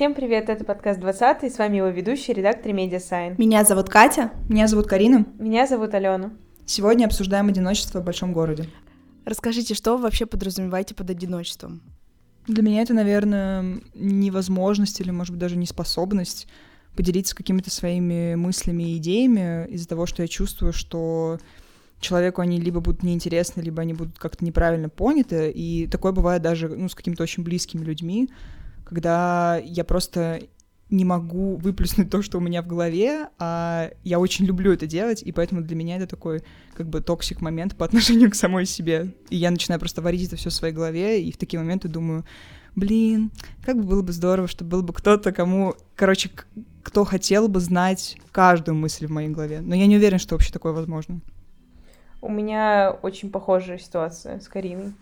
Всем привет, это подкаст 20 и с вами его ведущий, редактор Медиасайн. Меня зовут Катя. Меня зовут Карина. Меня зовут Алена. Сегодня обсуждаем одиночество в большом городе. Расскажите, что вы вообще подразумеваете под одиночеством? Для меня это, наверное, невозможность или, может быть, даже неспособность поделиться какими-то своими мыслями и идеями из-за того, что я чувствую, что человеку они либо будут неинтересны, либо они будут как-то неправильно поняты. И такое бывает даже ну, с какими-то очень близкими людьми, когда я просто не могу выплеснуть то, что у меня в голове, а я очень люблю это делать, и поэтому для меня это такой как бы toxic момент по отношению к самой себе. И я начинаю просто варить это все в своей голове, и в такие моменты думаю, блин, как бы было бы здорово, чтобы был бы кто-то, кому, короче, кто хотел бы знать каждую мысль в моей голове. Но я не уверен, что вообще такое возможно. У меня очень похожая ситуация с Кариной.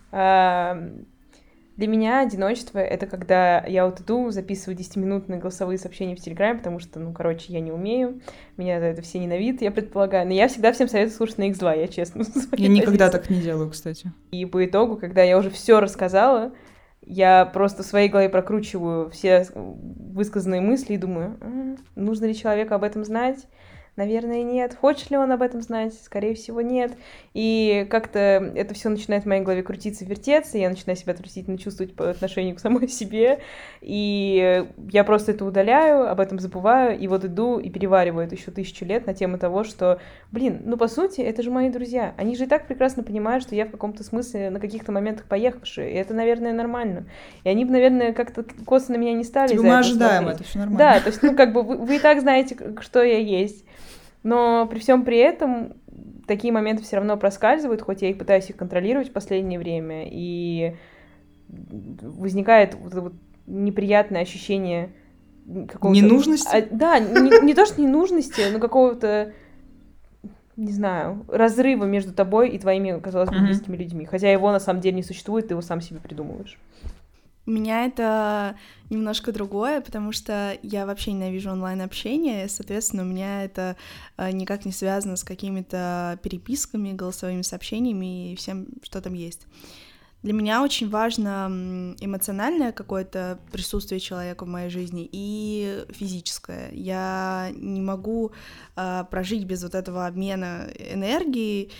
Для меня одиночество — это когда я вот иду, записываю 10-минутные голосовые сообщения в Телеграме, потому что, ну, короче, я не умею, меня за это все ненавидят, я предполагаю. Но я всегда всем советую слушать на X2, я честно. Я никогда так не делаю, кстати. И по итогу, когда я уже все рассказала, я просто в своей голове прокручиваю все высказанные мысли и думаю, нужно ли человеку об этом знать, Наверное, нет. Хочет ли он об этом знать? Скорее всего, нет. И как-то это все начинает в моей голове крутиться, вертеться, я начинаю себя отвратительно чувствовать по отношению к самой себе, и я просто это удаляю, об этом забываю, и вот иду и перевариваю это еще тысячу лет на тему того, что, блин, ну, по сути, это же мои друзья. Они же и так прекрасно понимают, что я в каком-то смысле на каких-то моментах поехавший, и это, наверное, нормально. И они бы, наверное, как-то косо на меня не стали типа, мы ожидаем, смотреть. это все нормально. Да, то есть, ну, как бы вы, вы и так знаете, что я есть. Но при всем при этом такие моменты все равно проскальзывают, хоть я их пытаюсь их контролировать в последнее время, и возникает вот вот неприятное ощущение какого-то... Ненужности? А, да, не, не то, что ненужности, но какого-то, не знаю, разрыва между тобой и твоими, казалось бы, близкими людьми. Хотя его на самом деле не существует, ты его сам себе придумываешь. У меня это немножко другое, потому что я вообще ненавижу онлайн-общение, соответственно, у меня это э, никак не связано с какими-то переписками, голосовыми сообщениями и всем, что там есть. Для меня очень важно эмоциональное какое-то присутствие человека в моей жизни и физическое. Я не могу э, прожить без вот этого обмена энергии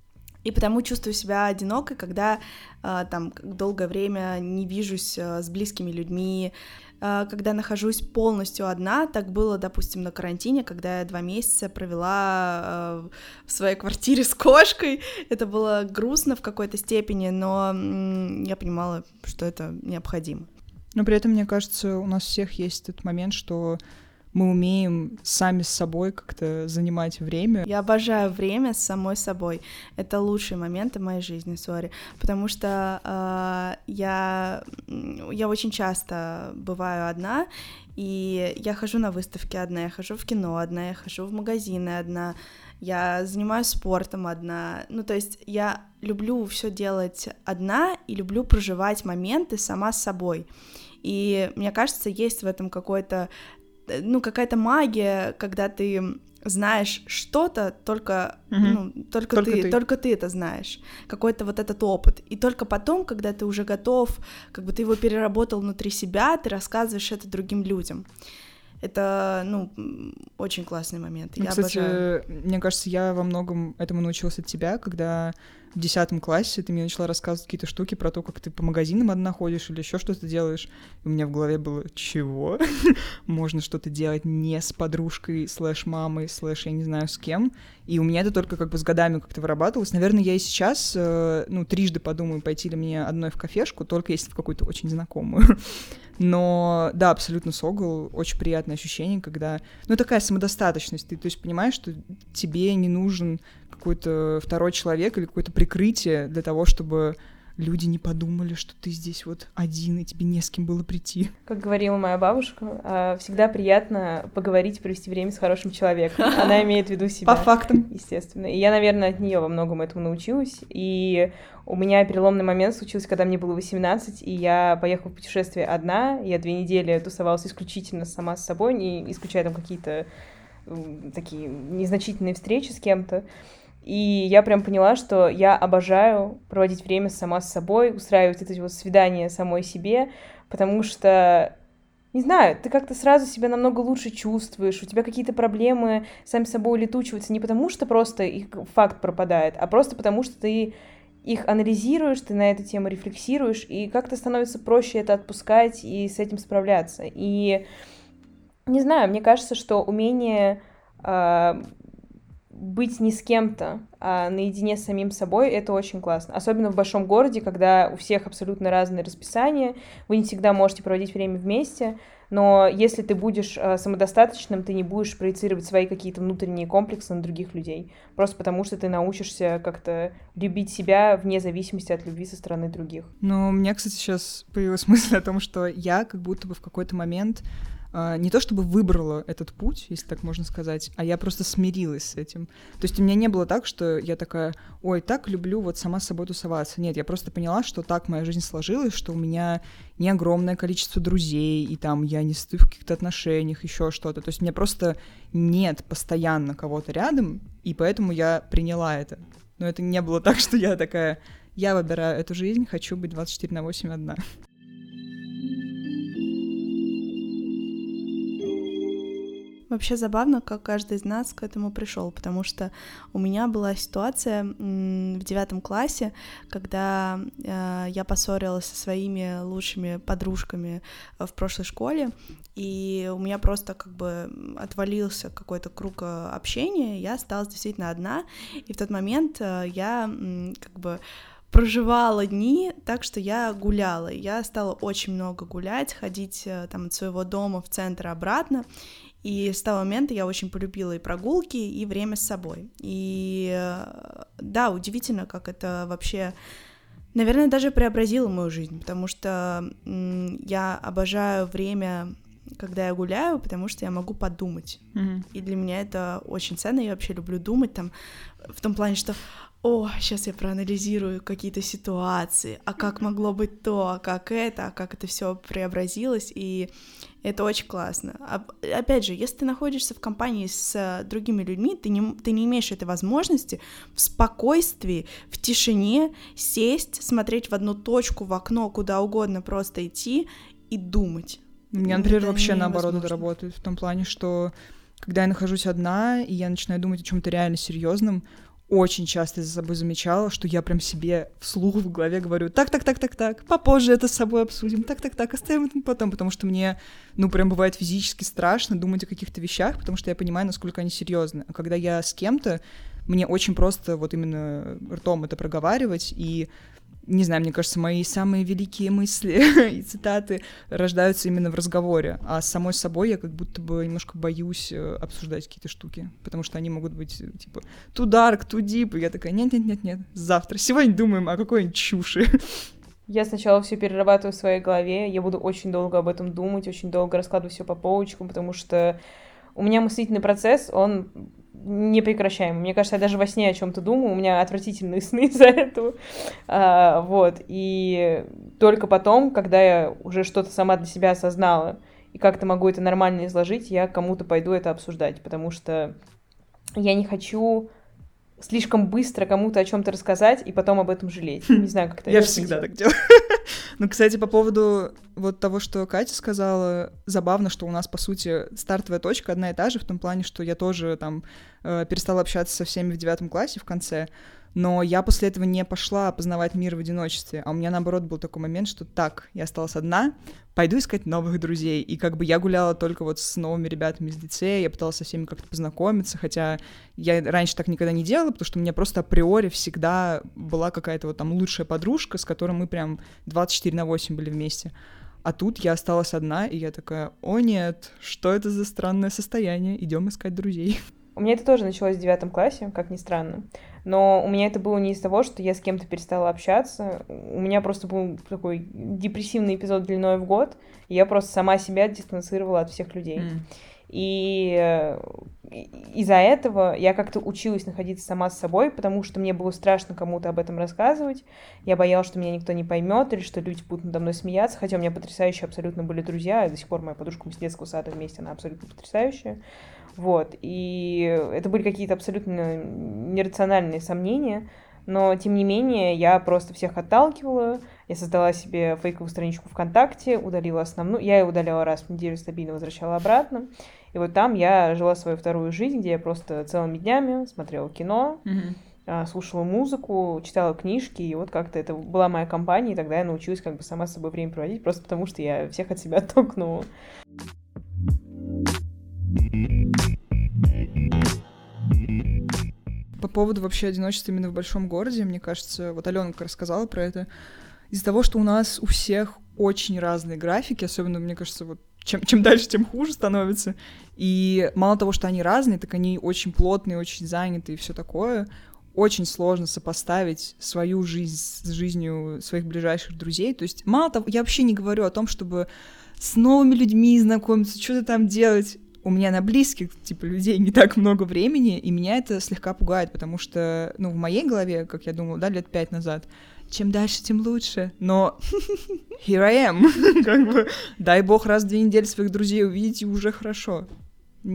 и потому чувствую себя одинокой, когда э, там долгое время не вижусь э, с близкими людьми, э, когда нахожусь полностью одна. Так было, допустим, на карантине, когда я два месяца провела в своей квартире с кошкой. Это было грустно в какой-то степени, но я понимала, что это необходимо. Но при этом, мне кажется, у нас всех есть этот момент, что мы умеем сами с собой как-то занимать время. Я обожаю время с самой собой. Это лучшие моменты моей жизни, сори. Потому что э, я, я очень часто бываю одна, и я хожу на выставки одна, я хожу в кино одна, я хожу в магазины одна, я занимаюсь спортом одна. Ну, то есть я люблю все делать одна и люблю проживать моменты сама с собой. И мне кажется, есть в этом какой-то ну, какая-то магия, когда ты знаешь что-то, только, угу. ну, только, только ты, ты, только ты это знаешь, какой-то вот этот опыт. И только потом, когда ты уже готов, как бы ты его переработал внутри себя, ты рассказываешь это другим людям. Это, ну, очень классный момент. Ну, я кстати, обожаю. мне кажется, я во многом этому научилась от тебя, когда в десятом классе ты мне начала рассказывать какие-то штуки про то, как ты по магазинам одна ходишь или еще что-то делаешь. И у меня в голове было, чего? Можно что-то делать не с подружкой, слэш мамой, слэш я не знаю с кем. И у меня это только как бы с годами как-то вырабатывалось. Наверное, я и сейчас, э, ну, трижды подумаю, пойти ли мне одной в кафешку, только если в какую-то очень знакомую. Но да, абсолютно согл, очень приятное ощущение, когда, ну, такая самодостаточность, ты, то есть, понимаешь, что тебе не нужен какой-то второй человек или какое-то прикрытие для того, чтобы люди не подумали, что ты здесь вот один, и тебе не с кем было прийти. Как говорила моя бабушка, а, всегда приятно поговорить, провести время с хорошим человеком. Она имеет в виду себя. По фактам. Естественно. И я, наверное, от нее во многом этому научилась. И у меня переломный момент случился, когда мне было 18, и я поехала в путешествие одна. Я две недели тусовалась исключительно сама с собой, не исключая там какие-то такие незначительные встречи с кем-то. И я прям поняла, что я обожаю проводить время сама с собой, устраивать эти вот свидания самой себе, потому что не знаю, ты как-то сразу себя намного лучше чувствуешь, у тебя какие-то проблемы сами собой улетучиваются не потому, что просто их факт пропадает, а просто потому, что ты их анализируешь, ты на эту тему рефлексируешь, и как-то становится проще это отпускать и с этим справляться. И не знаю, мне кажется, что умение э, быть не с кем-то, а наедине с самим собой, это очень классно. Особенно в большом городе, когда у всех абсолютно разные расписания, вы не всегда можете проводить время вместе, но если ты будешь э, самодостаточным, ты не будешь проецировать свои какие-то внутренние комплексы на других людей, просто потому что ты научишься как-то любить себя вне зависимости от любви со стороны других. Ну, у меня, кстати, сейчас появилась мысль о том, что я как будто бы в какой-то момент а, не то чтобы выбрала этот путь, если так можно сказать, а я просто смирилась с этим. То есть у меня не было так, что я такая, ой, так люблю вот сама с собой тусоваться. Нет, я просто поняла, что так моя жизнь сложилась, что у меня не огромное количество друзей, и там я не стою в каких-то отношениях, еще что-то. То есть у меня просто нет постоянно кого-то рядом, и поэтому я приняла это. Но это не было так, что я такая, я выбираю эту жизнь, хочу быть 24 на 8 одна. Вообще забавно, как каждый из нас к этому пришел, потому что у меня была ситуация в девятом классе, когда э, я поссорилась со своими лучшими подружками э, в прошлой школе, и у меня просто как бы отвалился какой-то круг э, общения, я осталась действительно одна, и в тот момент я как бы проживала дни так, что я гуляла. Я стала очень много гулять, ходить там от своего дома в центр обратно. И с того момента я очень полюбила и прогулки, и время с собой. И э, да, удивительно, как это вообще, наверное, даже преобразило мою жизнь, потому что я обожаю время когда я гуляю, потому что я могу подумать. Mm-hmm. И для меня это очень ценно. Я вообще люблю думать там в том плане, что о, сейчас я проанализирую какие-то ситуации, а как могло быть то, а как это, а как это все преобразилось, и это очень классно. А, опять же, если ты находишься в компании с другими людьми, ты не, ты не имеешь этой возможности в спокойствии, в тишине сесть, смотреть в одну точку, в окно, куда угодно просто идти и думать. У меня, например, это вообще наоборот это работает, в том плане, что когда я нахожусь одна, и я начинаю думать о чем-то реально серьезном, очень часто за собой замечала, что я прям себе вслух в голове говорю, так, так, так, так, так, попозже это с собой обсудим, так, так, так, оставим это потом, потому что мне, ну, прям бывает физически страшно думать о каких-то вещах, потому что я понимаю, насколько они серьезны. А когда я с кем-то, мне очень просто вот именно ртом это проговаривать, и не знаю, мне кажется, мои самые великие мысли и цитаты рождаются именно в разговоре, а с самой собой я как будто бы немножко боюсь э, обсуждать какие-то штуки, потому что они могут быть, э, типа, too dark, too deep, и я такая, нет-нет-нет-нет, завтра, сегодня думаем о какой-нибудь чуши. Я сначала все перерабатываю в своей голове, я буду очень долго об этом думать, очень долго раскладывать все по полочкам, потому что у меня мыслительный процесс, он непрекращаемый. Мне кажется, я даже во сне о чем-то думаю, у меня отвратительные сны из-за этого. А, вот. И только потом, когда я уже что-то сама для себя осознала и как-то могу это нормально изложить, я кому-то пойду это обсуждать, потому что я не хочу слишком быстро кому-то о чем-то рассказать и потом об этом жалеть. Не знаю, как это. Я всегда так делаю. Ну, кстати, по поводу вот того, что Катя сказала, забавно, что у нас, по сути, стартовая точка одна и та же, в том плане, что я тоже там э, перестала общаться со всеми в девятом классе в конце, но я после этого не пошла познавать мир в одиночестве, а у меня, наоборот, был такой момент, что так, я осталась одна, пойду искать новых друзей. И как бы я гуляла только вот с новыми ребятами из лицея, я пыталась со всеми как-то познакомиться, хотя я раньше так никогда не делала, потому что у меня просто априори всегда была какая-то вот там лучшая подружка, с которой мы прям 24 на 8 были вместе. А тут я осталась одна, и я такая, о нет, что это за странное состояние, идем искать друзей. У меня это тоже началось в девятом классе, как ни странно. Но у меня это было не из того, что я с кем-то перестала общаться. У меня просто был такой депрессивный эпизод длиной в год. И я просто сама себя дистанцировала от всех людей. Mm. И из-за этого я как-то училась находиться сама с собой, потому что мне было страшно кому-то об этом рассказывать. Я боялась, что меня никто не поймет, или что люди будут надо мной смеяться. Хотя у меня потрясающие абсолютно были друзья. До сих пор моя подружка мы с детского сада вместе, она абсолютно потрясающая. Вот, и это были какие-то абсолютно нерациональные сомнения, но, тем не менее, я просто всех отталкивала, Я создала себе фейковую страничку ВКонтакте, удалила основную. Я ее удаляла раз в неделю, стабильно возвращала обратно. И вот там я жила свою вторую жизнь, где я просто целыми днями смотрела кино, Мгм. слушала музыку, читала книжки, и вот как-то это была моя компания, и тогда я научилась как бы сама с собой время проводить, просто потому что я всех от себя оттолкнула. По поводу вообще одиночества именно в большом городе, мне кажется, вот Алена как рассказала про это, из-за того, что у нас у всех очень разные графики, особенно, мне кажется, вот чем, чем дальше, тем хуже становится. И мало того, что они разные, так они очень плотные, очень заняты и все такое. Очень сложно сопоставить свою жизнь с жизнью своих ближайших друзей. То есть, мало того, я вообще не говорю о том, чтобы с новыми людьми знакомиться, что-то там делать. У меня на близких, типа, людей не так много времени, и меня это слегка пугает, потому что, ну, в моей голове, как я думала, да, лет пять назад, чем дальше, тем лучше. Но here I am. как бы, дай бог раз в две недели своих друзей увидеть, и уже хорошо.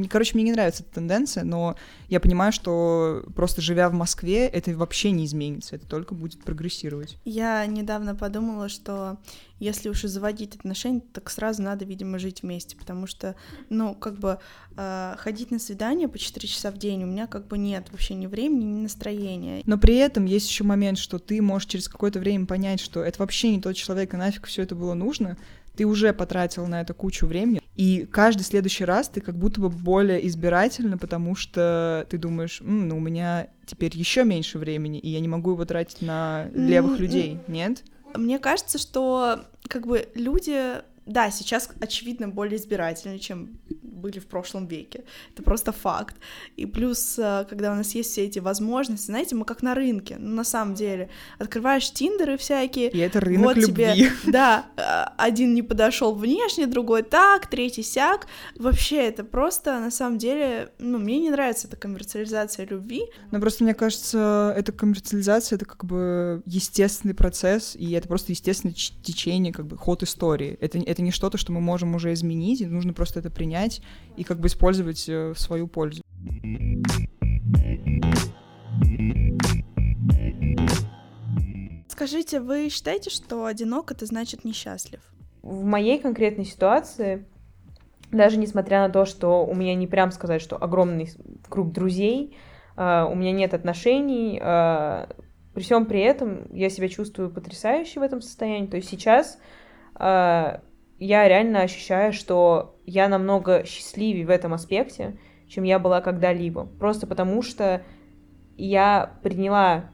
Короче, мне не нравится эта тенденция, но я понимаю, что просто живя в Москве, это вообще не изменится, это только будет прогрессировать. Я недавно подумала, что если уж и заводить отношения, так сразу надо, видимо, жить вместе, потому что, ну, как бы э, ходить на свидание по 4 часа в день у меня как бы нет вообще ни времени, ни настроения. Но при этом есть еще момент, что ты можешь через какое-то время понять, что это вообще не тот человек, и нафиг все это было нужно. Ты уже потратил на это кучу времени, и каждый следующий раз ты как будто бы более избирательно, потому что ты думаешь, «М, ну у меня теперь еще меньше времени, и я не могу его тратить на левых людей, нет? Мне кажется, что как бы люди, да, сейчас, очевидно, более избирательны, чем были в прошлом веке. Это просто факт. И плюс, э, когда у нас есть все эти возможности, знаете, мы как на рынке, ну, на самом деле. Открываешь тиндеры всякие, И это рынок вот любви. тебе, да, э, один не подошел внешне, другой так, третий сяк. Вообще, это просто, на самом деле, ну, мне не нравится эта коммерциализация любви. Но просто мне кажется, эта коммерциализация это как бы естественный процесс, и это просто естественное течение, как бы ход истории. Это, это не что-то, что мы можем уже изменить, и нужно просто это принять и как бы использовать э, в свою пользу. Скажите, вы считаете, что одинок это значит несчастлив? В моей конкретной ситуации, даже несмотря на то, что у меня не прям сказать, что огромный круг друзей, а, у меня нет отношений, а, при всем при этом я себя чувствую потрясающе в этом состоянии. То есть сейчас я реально ощущаю, что я намного счастливее в этом аспекте, чем я была когда-либо. Просто потому что я приняла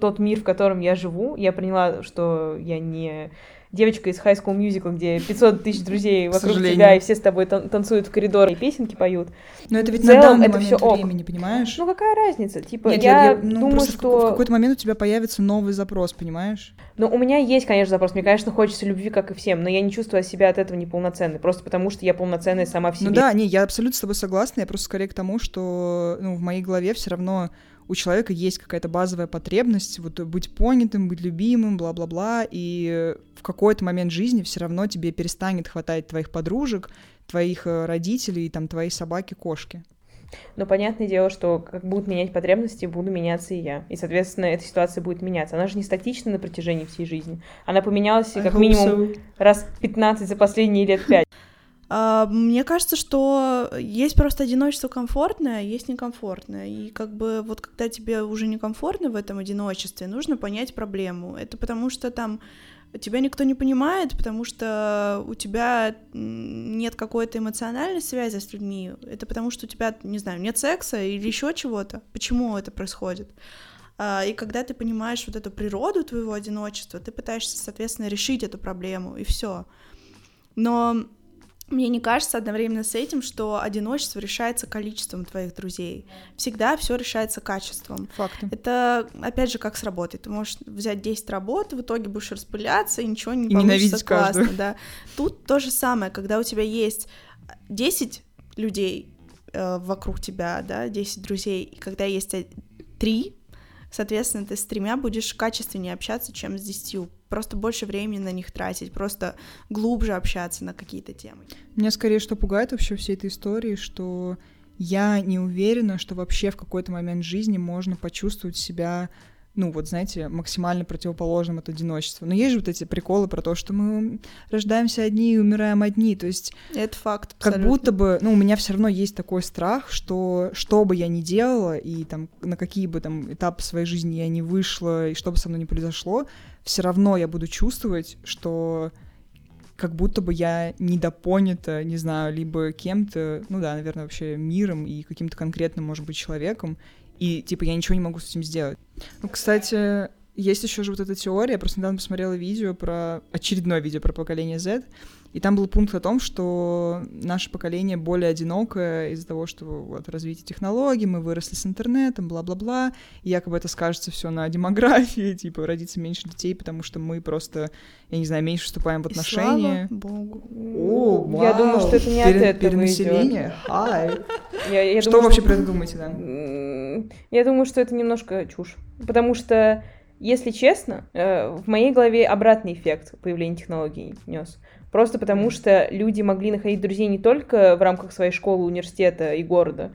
тот мир, в котором я живу. Я приняла, что я не девочка из High School Musical, где 500 тысяч друзей вокруг тебя, и все с тобой тан- танцуют в коридоре и песенки поют. Но это ведь В на целом данный это момент ок. времени, понимаешь? Ну какая разница? Типа, Нет, я, ну, думаю, просто в ка- в что... какой-то момент у тебя появится новый запрос, понимаешь? Ну, у меня есть, конечно, запрос. Мне, конечно, хочется любви, как и всем, но я не чувствую себя от этого неполноценной. Просто потому, что я полноценная сама в себе. Ну да, не, я абсолютно с тобой согласна, я просто скорее к тому, что ну, в моей голове все равно у человека есть какая-то базовая потребность вот быть понятым, быть любимым, бла-бла-бла, и в какой-то момент жизни все равно тебе перестанет хватать твоих подружек, твоих э, родителей, там, твоей собаки, кошки. Но понятное дело, что как будут менять потребности, буду меняться и я. И, соответственно, эта ситуация будет меняться. Она же не статична на протяжении всей жизни. Она поменялась I как минимум so. раз 15 за последние лет 5. А, Мне кажется, что есть просто одиночество комфортное, а есть некомфортное. И как бы вот когда тебе уже некомфортно в этом одиночестве, нужно понять проблему. Это потому что там тебя никто не понимает, потому что у тебя нет какой-то эмоциональной связи с людьми. Это потому что у тебя, не знаю, нет секса или еще чего-то. Почему это происходит? А, И когда ты понимаешь вот эту природу твоего одиночества, ты пытаешься, соответственно, решить эту проблему, и все. Но мне не кажется одновременно с этим, что одиночество решается количеством твоих друзей. Всегда все решается качеством. Факты. Это, опять же, как с работой. Ты можешь взять 10 работ, в итоге будешь распыляться, и ничего не И получится классно. каждую. Да. Тут то же самое, когда у тебя есть 10 людей э, вокруг тебя, да, 10 друзей, и когда есть 3, соответственно, ты с тремя будешь качественнее общаться, чем с десятью. Просто больше времени на них тратить, просто глубже общаться на какие-то темы. Меня скорее что пугает вообще всей этой истории, что я не уверена, что вообще в какой-то момент жизни можно почувствовать себя ну вот, знаете, максимально противоположным от одиночества. Но есть же вот эти приколы про то, что мы рождаемся одни и умираем одни, то есть... Это факт, абсолютно. Как будто бы, ну, у меня все равно есть такой страх, что что бы я ни делала, и там на какие бы там этапы своей жизни я не вышла, и что бы со мной ни произошло, все равно я буду чувствовать, что как будто бы я недопонята, не знаю, либо кем-то, ну да, наверное, вообще миром и каким-то конкретным, может быть, человеком, и, типа, я ничего не могу с этим сделать. Ну, кстати, есть еще же вот эта теория, я просто недавно посмотрела видео про... очередное видео про поколение Z, и там был пункт о том, что наше поколение более одинокое из-за того, что вот развитие технологий, мы выросли с интернетом, бла-бла-бла, и якобы это скажется все на демографии, типа родиться меньше детей, потому что мы просто, я не знаю, меньше вступаем в отношения. И слава богу. О, вау. Я думаю, что это не Пере- от этого Перенаселение? Хай. Я, я Что думаю, вообще про это думаете, да? Я думаю, что это немножко чушь. Потому что, если честно, э, в моей голове обратный эффект появления технологий нес. Просто потому что люди могли находить друзей не только в рамках своей школы, университета и города,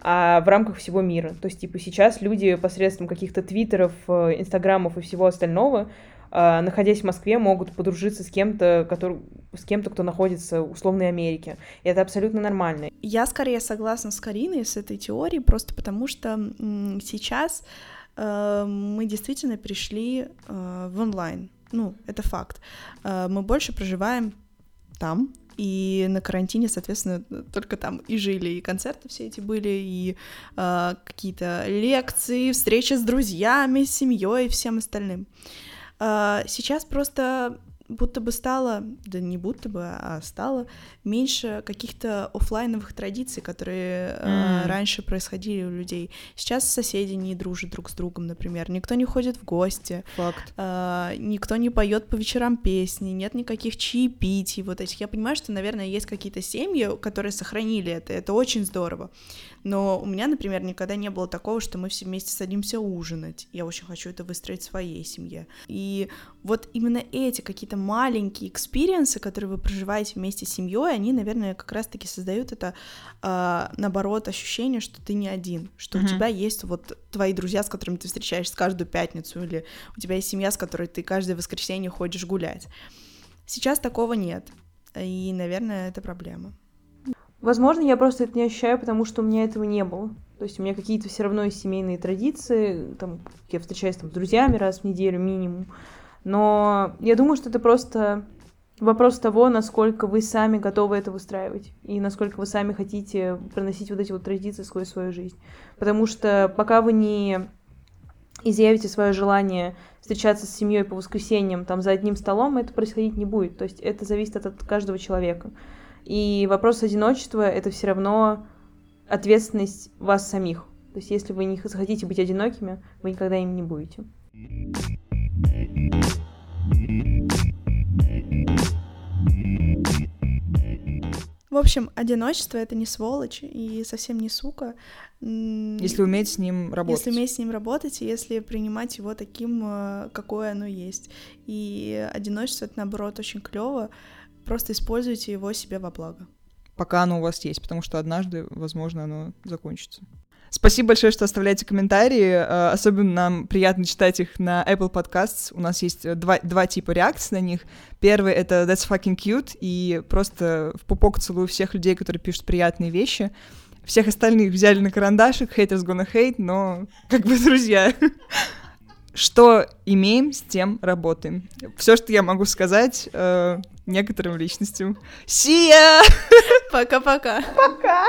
а в рамках всего мира. То есть, типа, сейчас люди посредством каких-то твиттеров, э, инстаграмов и всего остального, э, находясь в Москве, могут подружиться с кем-то, который, с кем-то, кто находится в условной Америке. И это абсолютно нормально. Я скорее согласна с Кариной с этой теорией, просто потому что сейчас э, мы действительно пришли в онлайн. Ну, это факт. Э, мы больше проживаем там, и на карантине, соответственно, только там и жили, и концерты все эти были, и э, какие-то лекции, встречи с друзьями, с семьей и всем остальным. Э, сейчас просто будто бы стало, да не будто бы, а стало меньше каких-то оффлайновых традиций, которые э, М. раньше происходили у людей. Сейчас соседи не дружат друг с другом, например, никто не ходит в гости, Факт. а, никто не поет по вечерам песни, нет никаких чаепитий вот этих. Я понимаю, что, наверное, есть какие-то семьи, которые сохранили это, это очень здорово. Но у меня, например, никогда не было такого, что мы все вместе садимся ужинать. Я очень хочу это выстроить в своей семье. И вот именно эти какие-то маленькие experience ы, которые вы проживаете вместе с семьей, они, наверное, как раз-таки создают это, а, наоборот, ощущение, что ты не один, что Мгм. у тебя есть вот твои друзья, с которыми ты встречаешься каждую пятницу, или у тебя есть семья, с которой ты каждое воскресенье ходишь гулять. Сейчас такого нет. И, наверное, это проблема. Возможно, я просто это не ощущаю, потому что у меня этого не было. То есть у меня какие-то все равно есть семейные традиции, там, я встречаюсь там, с друзьями раз в неделю минимум. Но я думаю, что это просто вопрос того, насколько вы сами готовы это выстраивать и насколько вы сами хотите проносить вот эти вот традиции сквозь свою жизнь. Потому что пока вы не изъявите свое желание встречаться с семьей по воскресеньям там за одним столом, это происходить не будет. То есть это зависит от, каждого человека. И вопрос одиночества — это все равно ответственность вас самих. То есть если вы не хотите быть одинокими, вы никогда им не будете. В общем, одиночество — это не сволочь и совсем не сука. Если уметь с ним работать. Если уметь с ним работать, и если принимать его таким, э, какое оно есть. И одиночество это наоборот очень клево. Просто используйте его себе во благо. Пока оно у вас есть, потому что однажды, возможно, оно закончится. Спасибо большое, что оставляете комментарии. э, Особенно нам приятно читать их на Apple Podcasts. У нас есть э, два, два типа реакций на них. Первый — это That's fucking cute, и просто в пупок целую всех людей, которые пишут приятные вещи. Всех остальных взяли на карандашик, haters gonna hate, но как бы друзья. Что имеем, с тем работаем. Все, что я могу сказать э, некоторым личностям. See ya! Пока-пока. Пока!